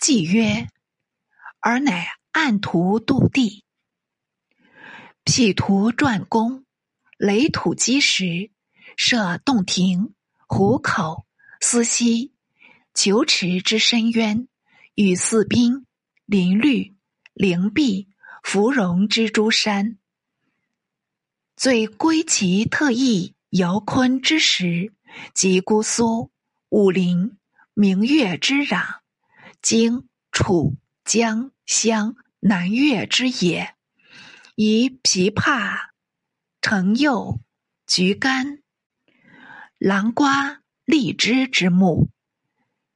既曰：“尔乃按图度地，辟图转工，垒土基石，设洞庭、湖口、司溪、九尺之深渊，与四滨、林绿、灵璧、芙蓉之诸山。最归其特异尧昆之时，及姑苏、武陵、明月之壤。”荆、楚、江、襄、南越之野，以枇杷、橙柚、橘柑、南瓜、荔枝之木；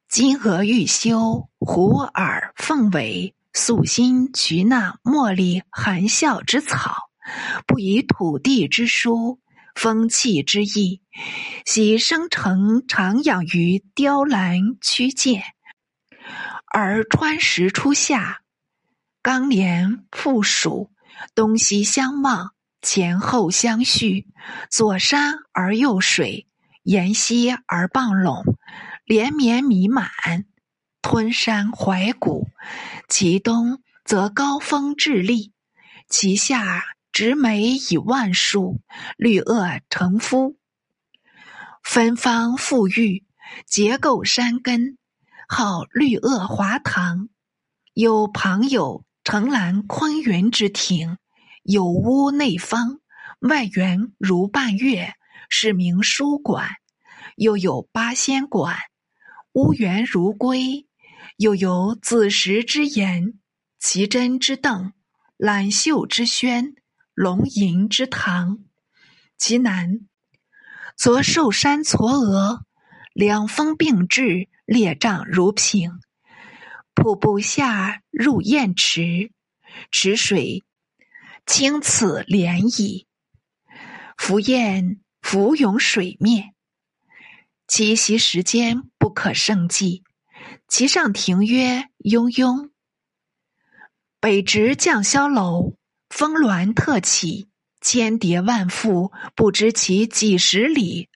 金鹅玉修、虎耳、凤尾、素心、菊纳、茉莉、含笑之草，不以土地之疏、风气之异，喜生成常养于雕栏曲涧。而川石出夏，冈连复属，东西相望，前后相续，左山而右水，沿溪而傍陇，连绵弥满，吞山怀谷。其东则高峰峙立，其下植梅以万树，绿萼成夫，芬芳馥郁，结构山根。号绿萼华堂，有旁有城兰昆云之亭，有屋内方，外圆如半月，是名书馆；又有八仙馆，屋圆如龟；又有子时之言，奇珍之凳，揽秀之轩，龙吟之堂。其南则寿山嵯峨，两峰并峙。列嶂如屏，瀑布下入堰池，池水清此涟漪，浮雁浮涌水面，栖息时间不可胜计。其上庭曰雍雍，北直绛霄楼，峰峦特起，千叠万覆，不知其几十里，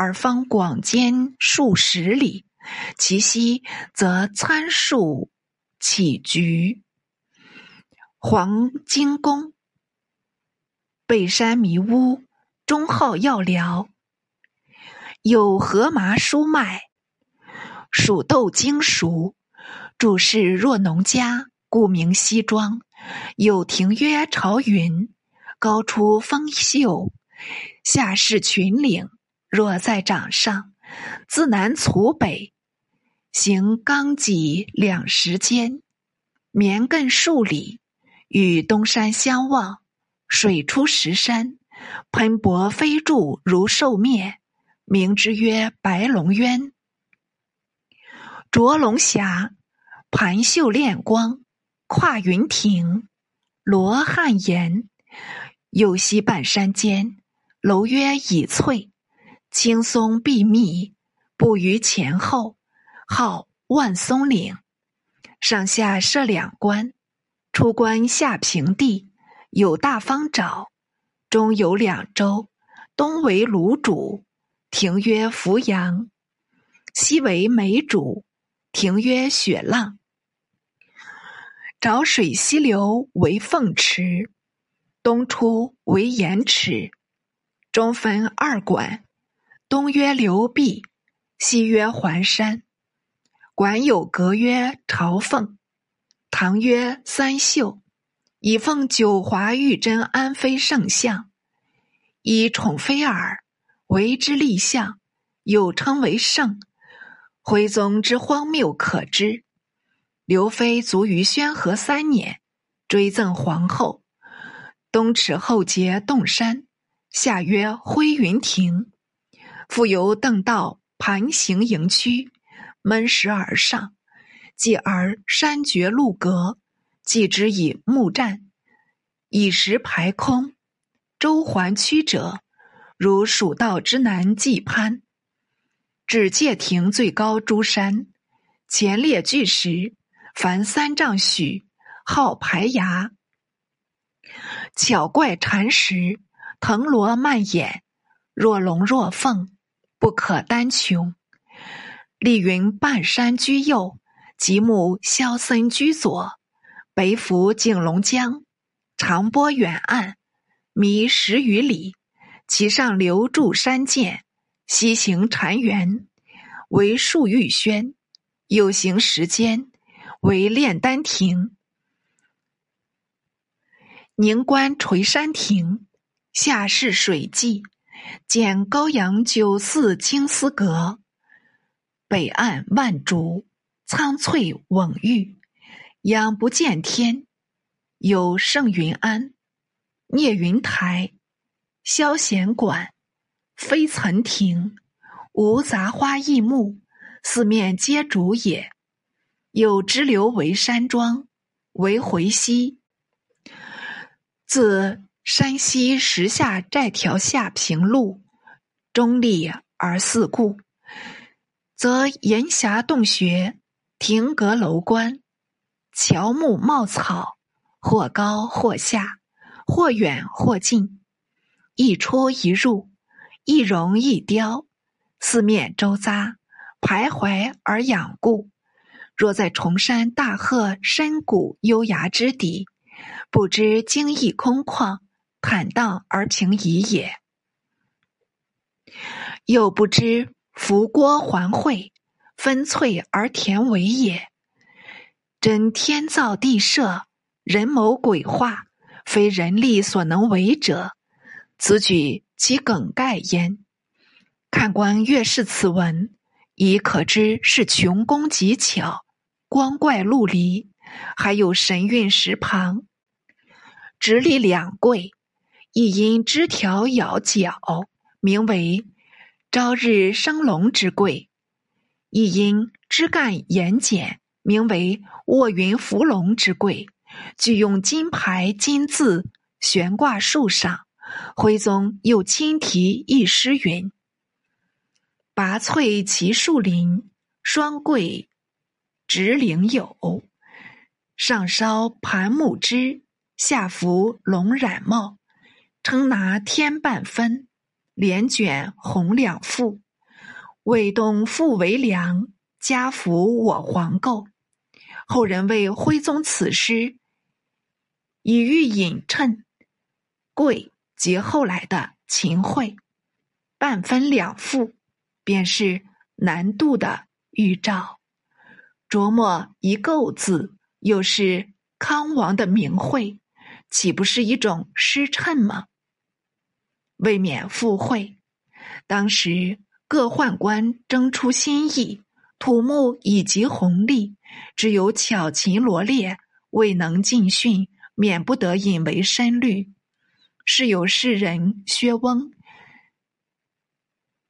而方广间数十里。其西则参树起菊，黄金宫，背山迷屋，中号药疗，有荷麻疏脉，蜀豆精熟，主事若农家，故名西庄。有亭曰朝云，高出峰秀，下视群岭，若在掌上。自南徂北，行冈脊两石间，绵亘数里，与东山相望。水出石山，喷薄飞柱如兽面，名之曰白龙渊。着龙霞，盘秀练光，跨云亭，罗汉岩。右西半山间，楼曰倚翠。青松碧密，布于前后，号万松岭。上下设两关，出关下平地，有大方沼，中有两洲，东为芦渚，亭曰扶阳；西为梅渚，亭曰雪浪。沼水西流为凤池，东出为盐池，中分二馆。东曰流壁，西曰环山。馆有阁曰朝凤，堂曰三秀，以奉九华玉真安妃圣像，以宠妃耳，为之立像，又称为圣。徽宗之荒谬可知。刘妃卒于宣和三年，追赠皇后。东池后结洞山，下曰辉云亭。复由邓道盘行营区，闷石而上，继而山绝路隔，继之以木栈，以石排空，周环曲折，如蜀道之南蓟攀，至界亭最高诸山，前列巨石，凡三丈许，号排崖，巧怪缠石，藤萝蔓延，若龙若凤。不可单穷。丽云半山居右，即木萧森居左，北抚景龙江，长波远岸，弥十余里。其上流筑山涧，西行禅园，为树玉轩；有行石间，为炼丹亭。宁观垂山亭，下是水际，见高阳九寺青丝阁。北岸万竹，苍翠蓊郁，仰不见天。有圣云庵、聂云台、消闲馆、飞岑亭，无杂花异木，四面皆竹也。有支流为山庄，为回溪，自山西石下寨条下平路，中立而四顾。则岩峡洞穴、亭阁楼观、乔木茂草，或高或下，或远或近，一出一入，一容一雕，四面周匝，徘徊而养固。若在崇山大壑深谷幽崖之底，不知精义空旷，坦荡而平夷也；又不知。浮郭环会，分翠而田为也。真天造地设，人谋鬼画，非人力所能为者。此举其梗概焉。看官阅视此文，已可知是穷工极巧，光怪陆离，还有神韵石旁。直立两跪，亦因枝条咬角，名为。朝日生龙之贵，亦因枝干严简，名为卧云伏龙之贵。具用金牌金字悬挂树上。徽宗又亲题一诗云：“拔萃其树林，双桂直岭有。上烧盘木枝，下拂龙染帽。称拿天半分。”连卷红两副，魏东复为梁，家福我皇构。后人为徽宗此诗，以喻隐衬，贵即后来的秦桧。半分两副，便是难度的预兆。琢磨一构字，又是康王的名讳，岂不是一种诗衬吗？未免附会。当时各宦官争出新意，土木以及红利，只有巧琴罗列未能尽训，免不得引为深虑。是有士人薛翁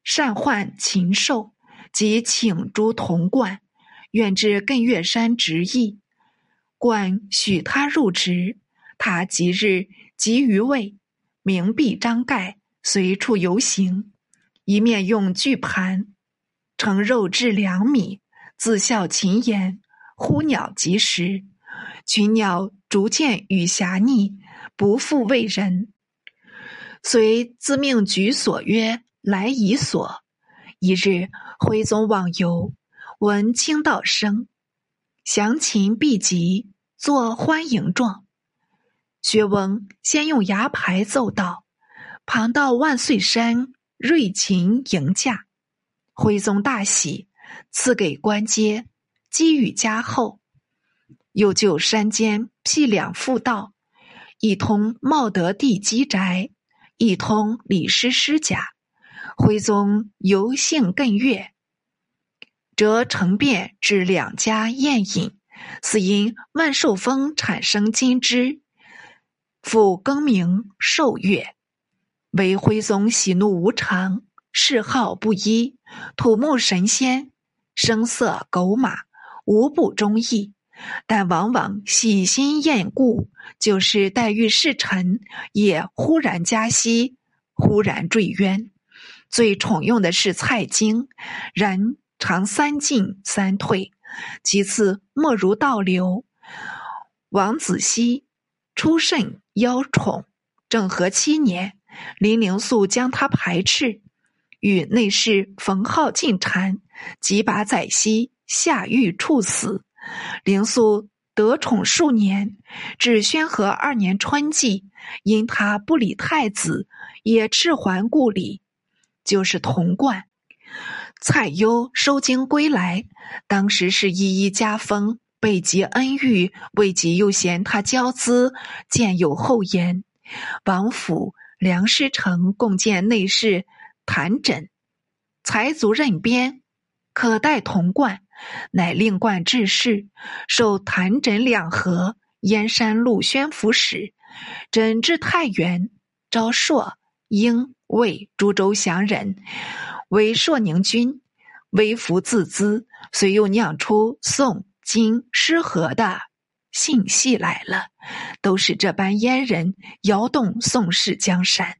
善唤禽兽，即请诸童贯，愿至艮岳山执役。冠许他入职，他即日即于位，明币张盖。随处游行，一面用巨盘盛肉至两米，自笑禽言，呼鸟及时，群鸟逐渐与狭逆，不复为人。遂自命举所曰来夷所。一日，徽宗往游，闻清道声，降禽毕集，作欢迎状。薛翁先用牙牌奏道。旁到万岁山，瑞禽迎驾，徽宗大喜，赐给官阶，给予加厚。又就山间辟两副道，一通茂德帝基宅，一通李师师家。徽宗游幸艮岳，则成便至两家宴饮，似因万寿峰产生金枝，复更名寿岳。为徽宗喜怒无常，嗜好不一，土木神仙，声色狗马，无不中意。但往往喜新厌故，就是待遇侍臣，也忽然加息，忽然坠渊。最宠用的是蔡京，然常三进三退。其次莫如倒流。王子熙出甚邀宠，政和七年。林灵素将他排斥，与内侍冯浩进谗，即把宰西下狱处死，灵素得宠数年，至宣和二年春季，因他不理太子，也置还故里，就是童贯。蔡攸收京归来，当时是一一加封，备极恩遇，未及又嫌他骄资，见有后言。王府梁师成共建内侍谭枕，才足任编，可代童贯，乃令贯致仕，授谭枕两河燕山路宣抚使，枕至太原，招朔、英、魏诸州降人，为朔宁君，微服自资，遂又酿出宋、金、失和的。信息来了，都是这般阉人摇动宋氏江山。